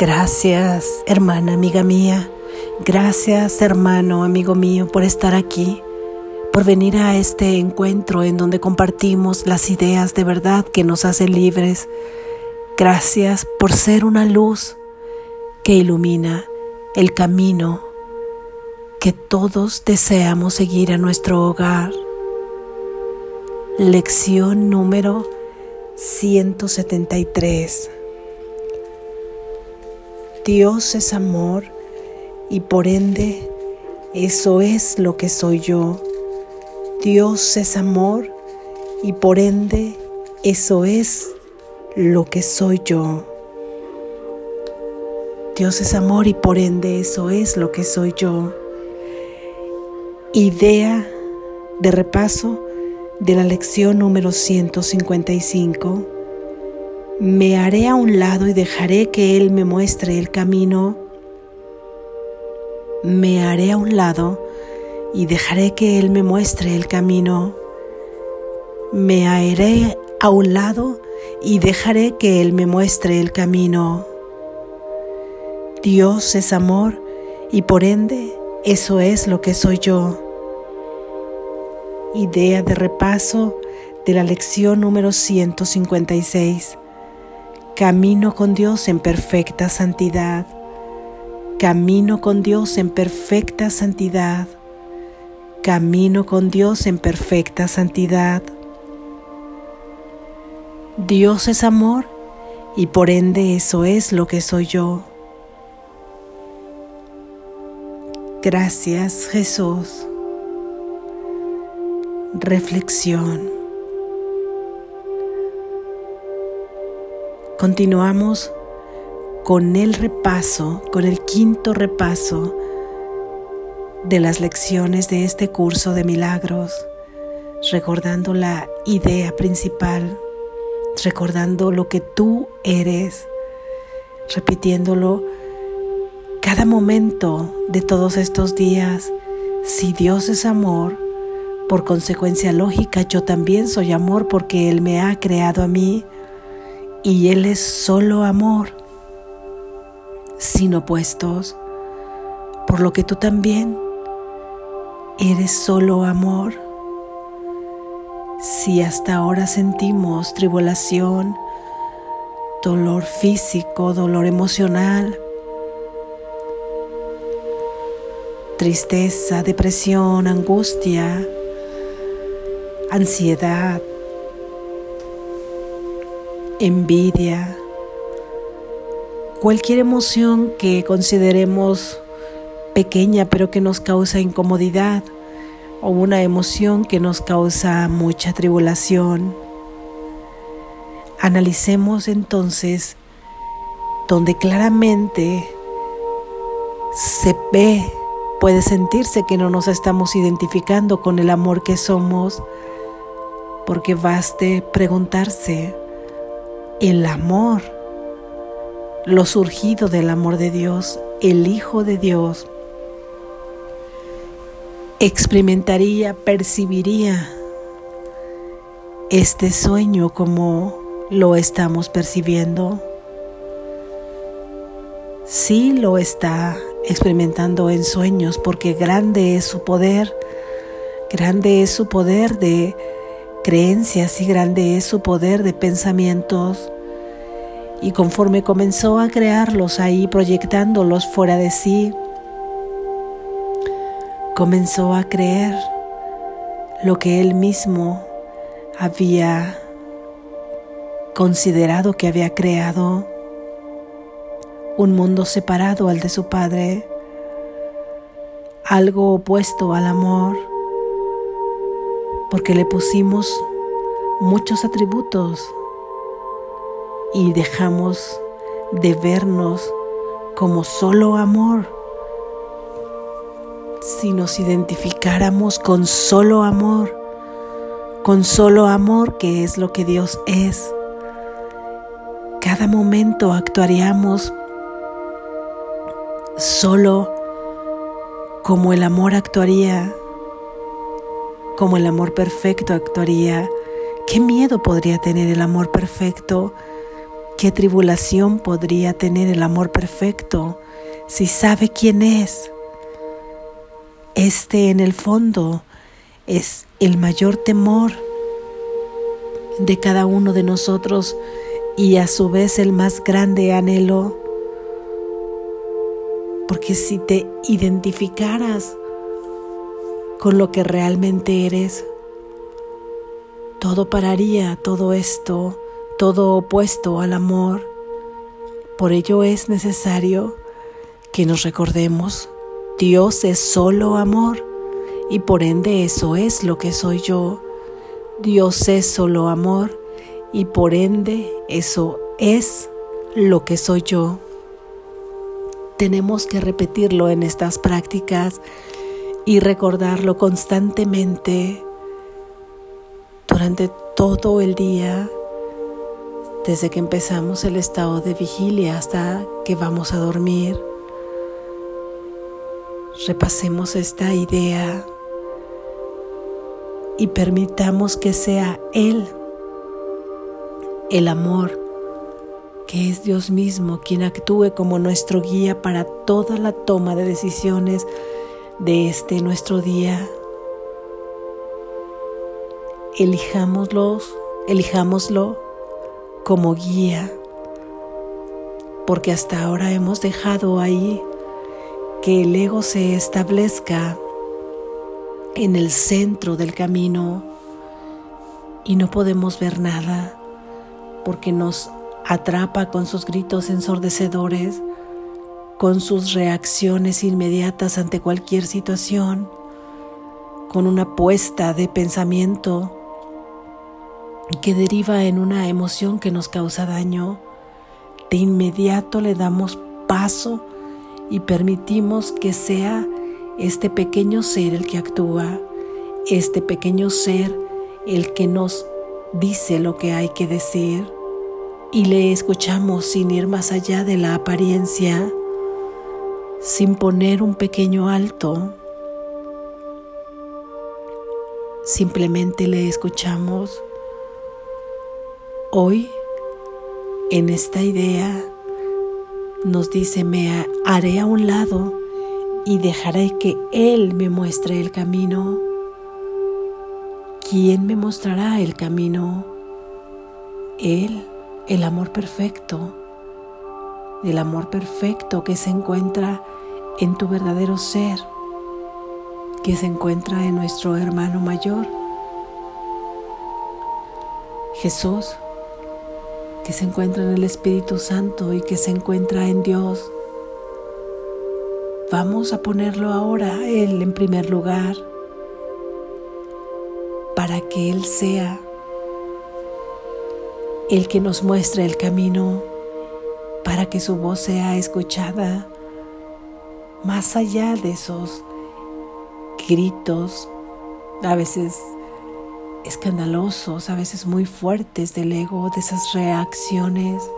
Gracias, hermana, amiga mía. Gracias, hermano, amigo mío, por estar aquí, por venir a este encuentro en donde compartimos las ideas de verdad que nos hacen libres. Gracias por ser una luz que ilumina el camino que todos deseamos seguir a nuestro hogar. Lección número 173. Dios es amor y por ende eso es lo que soy yo. Dios es amor y por ende eso es lo que soy yo. Dios es amor y por ende eso es lo que soy yo. Idea de repaso de la lección número 155 me haré a un lado y dejaré que Él me muestre el camino. Me haré a un lado y dejaré que Él me muestre el camino. Me haré a un lado y dejaré que Él me muestre el camino. Dios es amor y por ende eso es lo que soy yo. Idea de repaso de la lección número 156. Camino con Dios en perfecta santidad. Camino con Dios en perfecta santidad. Camino con Dios en perfecta santidad. Dios es amor y por ende eso es lo que soy yo. Gracias Jesús. Reflexión. Continuamos con el repaso, con el quinto repaso de las lecciones de este curso de milagros, recordando la idea principal, recordando lo que tú eres, repitiéndolo cada momento de todos estos días. Si Dios es amor, por consecuencia lógica, yo también soy amor porque Él me ha creado a mí y Él es solo amor, sin opuestos, por lo que tú también eres solo amor. Si hasta ahora sentimos tribulación, dolor físico, dolor emocional, tristeza, depresión, angustia, ansiedad, envidia, cualquier emoción que consideremos pequeña pero que nos causa incomodidad o una emoción que nos causa mucha tribulación. Analicemos entonces donde claramente se ve, puede sentirse que no nos estamos identificando con el amor que somos, porque baste preguntarse, el amor, lo surgido del amor de Dios, el Hijo de Dios, experimentaría, percibiría este sueño como lo estamos percibiendo. Sí lo está experimentando en sueños porque grande es su poder, grande es su poder de creencias y grande es su poder de pensamientos. Y conforme comenzó a crearlos ahí, proyectándolos fuera de sí, comenzó a creer lo que él mismo había considerado que había creado, un mundo separado al de su padre, algo opuesto al amor porque le pusimos muchos atributos y dejamos de vernos como solo amor. Si nos identificáramos con solo amor, con solo amor que es lo que Dios es, cada momento actuaríamos solo como el amor actuaría como el amor perfecto actuaría. ¿Qué miedo podría tener el amor perfecto? ¿Qué tribulación podría tener el amor perfecto si sabe quién es? Este en el fondo es el mayor temor de cada uno de nosotros y a su vez el más grande anhelo. Porque si te identificaras con lo que realmente eres, todo pararía, todo esto, todo opuesto al amor. Por ello es necesario que nos recordemos, Dios es solo amor y por ende eso es lo que soy yo. Dios es solo amor y por ende eso es lo que soy yo. Tenemos que repetirlo en estas prácticas y recordarlo constantemente durante todo el día, desde que empezamos el estado de vigilia hasta que vamos a dormir. Repasemos esta idea y permitamos que sea Él, el amor, que es Dios mismo, quien actúe como nuestro guía para toda la toma de decisiones de este nuestro día. Elijámoslos, elijámoslo como guía, porque hasta ahora hemos dejado ahí que el ego se establezca en el centro del camino y no podemos ver nada porque nos atrapa con sus gritos ensordecedores, con sus reacciones inmediatas ante cualquier situación, con una puesta de pensamiento que deriva en una emoción que nos causa daño. De inmediato le damos paso y permitimos que sea este pequeño ser el que actúa, este pequeño ser el que nos dice lo que hay que decir y le escuchamos sin ir más allá de la apariencia, sin poner un pequeño alto. Simplemente le escuchamos. Hoy, en esta idea, nos dice, me haré a un lado y dejaré que Él me muestre el camino. ¿Quién me mostrará el camino? Él, el amor perfecto, el amor perfecto que se encuentra en tu verdadero ser, que se encuentra en nuestro hermano mayor. Jesús, que se encuentra en el Espíritu Santo y que se encuentra en Dios. Vamos a ponerlo ahora Él en primer lugar para que Él sea el que nos muestre el camino, que su voz sea escuchada más allá de esos gritos, a veces escandalosos, a veces muy fuertes del ego, de esas reacciones.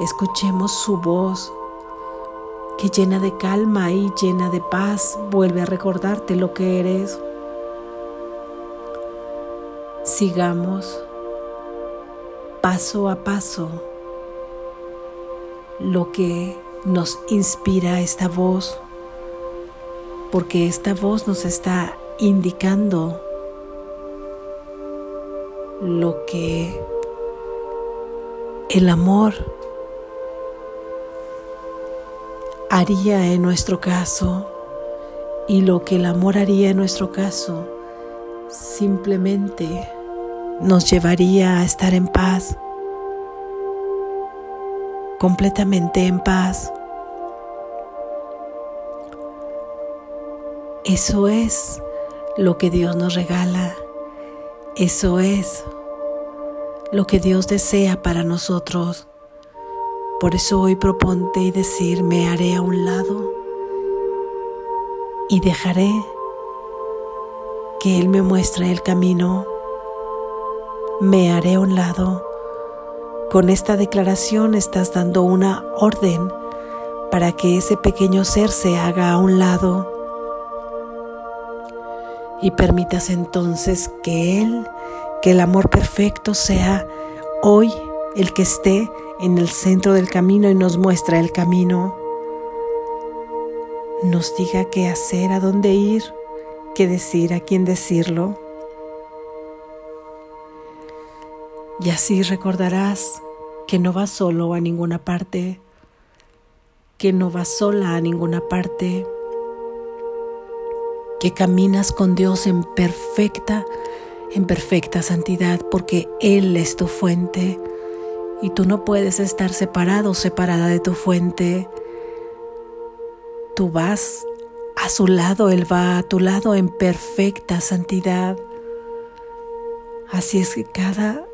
Escuchemos su voz que llena de calma y llena de paz vuelve a recordarte lo que eres. Sigamos paso a paso lo que nos inspira esta voz, porque esta voz nos está indicando lo que el amor haría en nuestro caso y lo que el amor haría en nuestro caso simplemente nos llevaría a estar en paz, completamente en paz. Eso es lo que Dios nos regala, eso es lo que Dios desea para nosotros. Por eso hoy proponte y decir, me haré a un lado y dejaré que Él me muestre el camino. Me haré un lado. Con esta declaración estás dando una orden para que ese pequeño ser se haga a un lado y permitas entonces que Él que el amor perfecto sea hoy el que esté en el centro del camino y nos muestra el camino, nos diga qué hacer, a dónde ir, qué decir, a quién decirlo. Y así recordarás que no vas solo a ninguna parte, que no vas sola a ninguna parte, que caminas con Dios en perfecta, en perfecta santidad, porque Él es tu fuente y tú no puedes estar separado o separada de tu fuente. Tú vas a su lado, Él va a tu lado en perfecta santidad. Así es que cada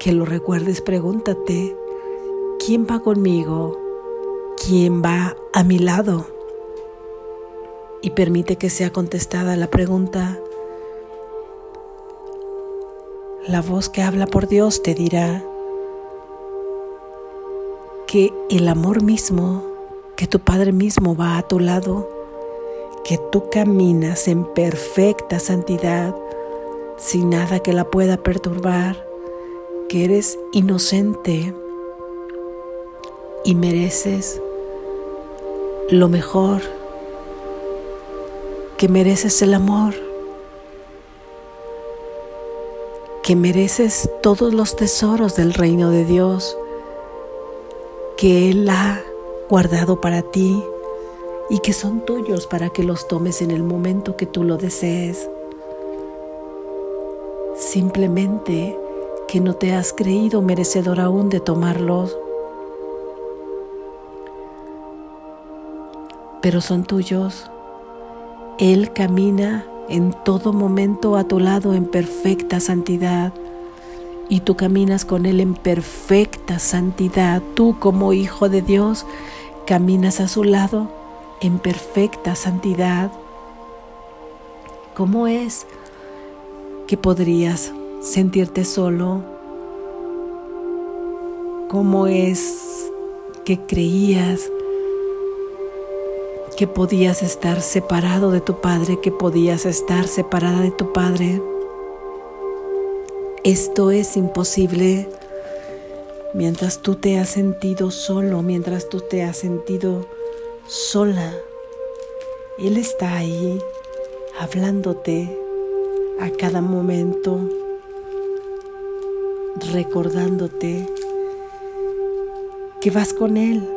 que lo recuerdes, pregúntate, ¿quién va conmigo? ¿Quién va a mi lado? Y permite que sea contestada la pregunta. La voz que habla por Dios te dirá, que el amor mismo, que tu Padre mismo va a tu lado, que tú caminas en perfecta santidad, sin nada que la pueda perturbar, que eres inocente y mereces lo mejor, que mereces el amor, que mereces todos los tesoros del reino de Dios que Él ha guardado para ti y que son tuyos para que los tomes en el momento que tú lo desees. Simplemente que no te has creído merecedor aún de tomarlos, pero son tuyos. Él camina en todo momento a tu lado en perfecta santidad y tú caminas con Él en perfecta santidad. Tú como hijo de Dios caminas a su lado en perfecta santidad. ¿Cómo es que podrías sentirte solo? ¿Cómo es que creías que podías estar separado de tu Padre, que podías estar separada de tu Padre? Esto es imposible mientras tú te has sentido solo, mientras tú te has sentido sola. Él está ahí hablándote a cada momento, recordándote que vas con Él,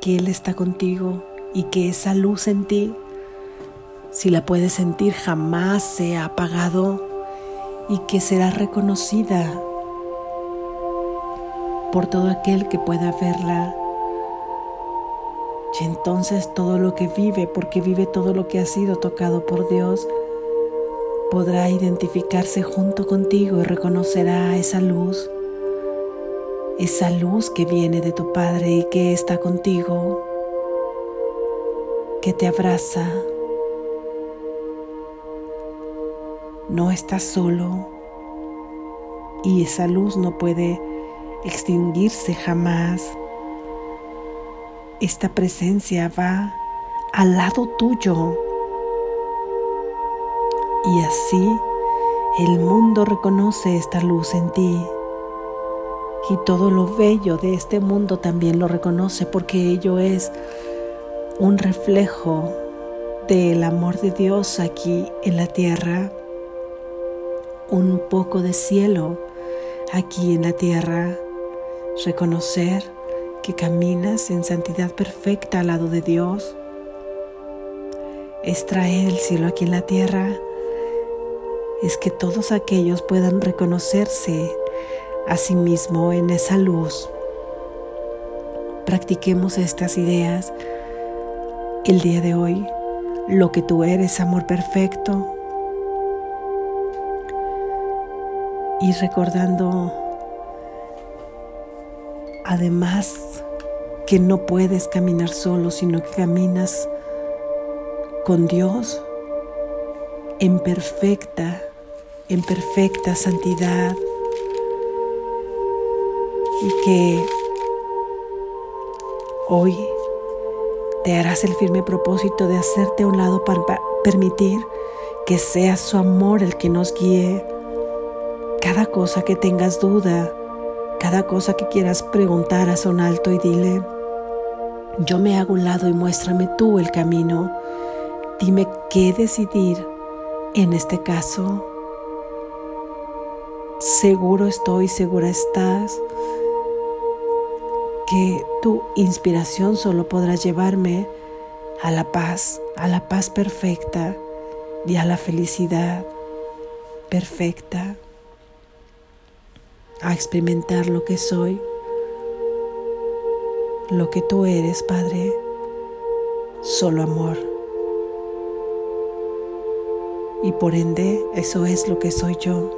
que Él está contigo y que esa luz en ti si la puedes sentir jamás se ha apagado y que será reconocida por todo aquel que pueda verla. Y entonces todo lo que vive, porque vive todo lo que ha sido tocado por Dios, podrá identificarse junto contigo y reconocerá esa luz, esa luz que viene de tu Padre y que está contigo, que te abraza, no estás solo y esa luz no puede extinguirse jamás. Esta presencia va al lado tuyo y así el mundo reconoce esta luz en ti. Y todo lo bello de este mundo también lo reconoce porque ello es un reflejo del amor de Dios aquí en la tierra. Un poco de cielo aquí en la tierra, reconocer que caminas en santidad perfecta al lado de Dios, es traer el cielo aquí en la tierra, es que todos aquellos puedan reconocerse a sí mismo en esa luz. Practiquemos estas ideas el día de hoy. Lo que tú eres, amor perfecto, y recordando además que no puedes caminar solo, sino que caminas con Dios en perfecta, en perfecta santidad y que hoy te harás el firme propósito de hacerte a un lado para permitir que sea su amor el que nos guíe. Cada cosa que tengas duda, cada cosa que quieras preguntar, a un alto y dile, yo me hago un lado y muéstrame tú el camino. Dime qué decidir en este caso. Seguro estoy, segura estás que tu inspiración solo podrá llevarme a la paz, a la paz perfecta y a la felicidad perfecta, a experimentar lo que soy, lo que tú eres, Padre, solo amor. Y por ende, eso es lo que soy yo.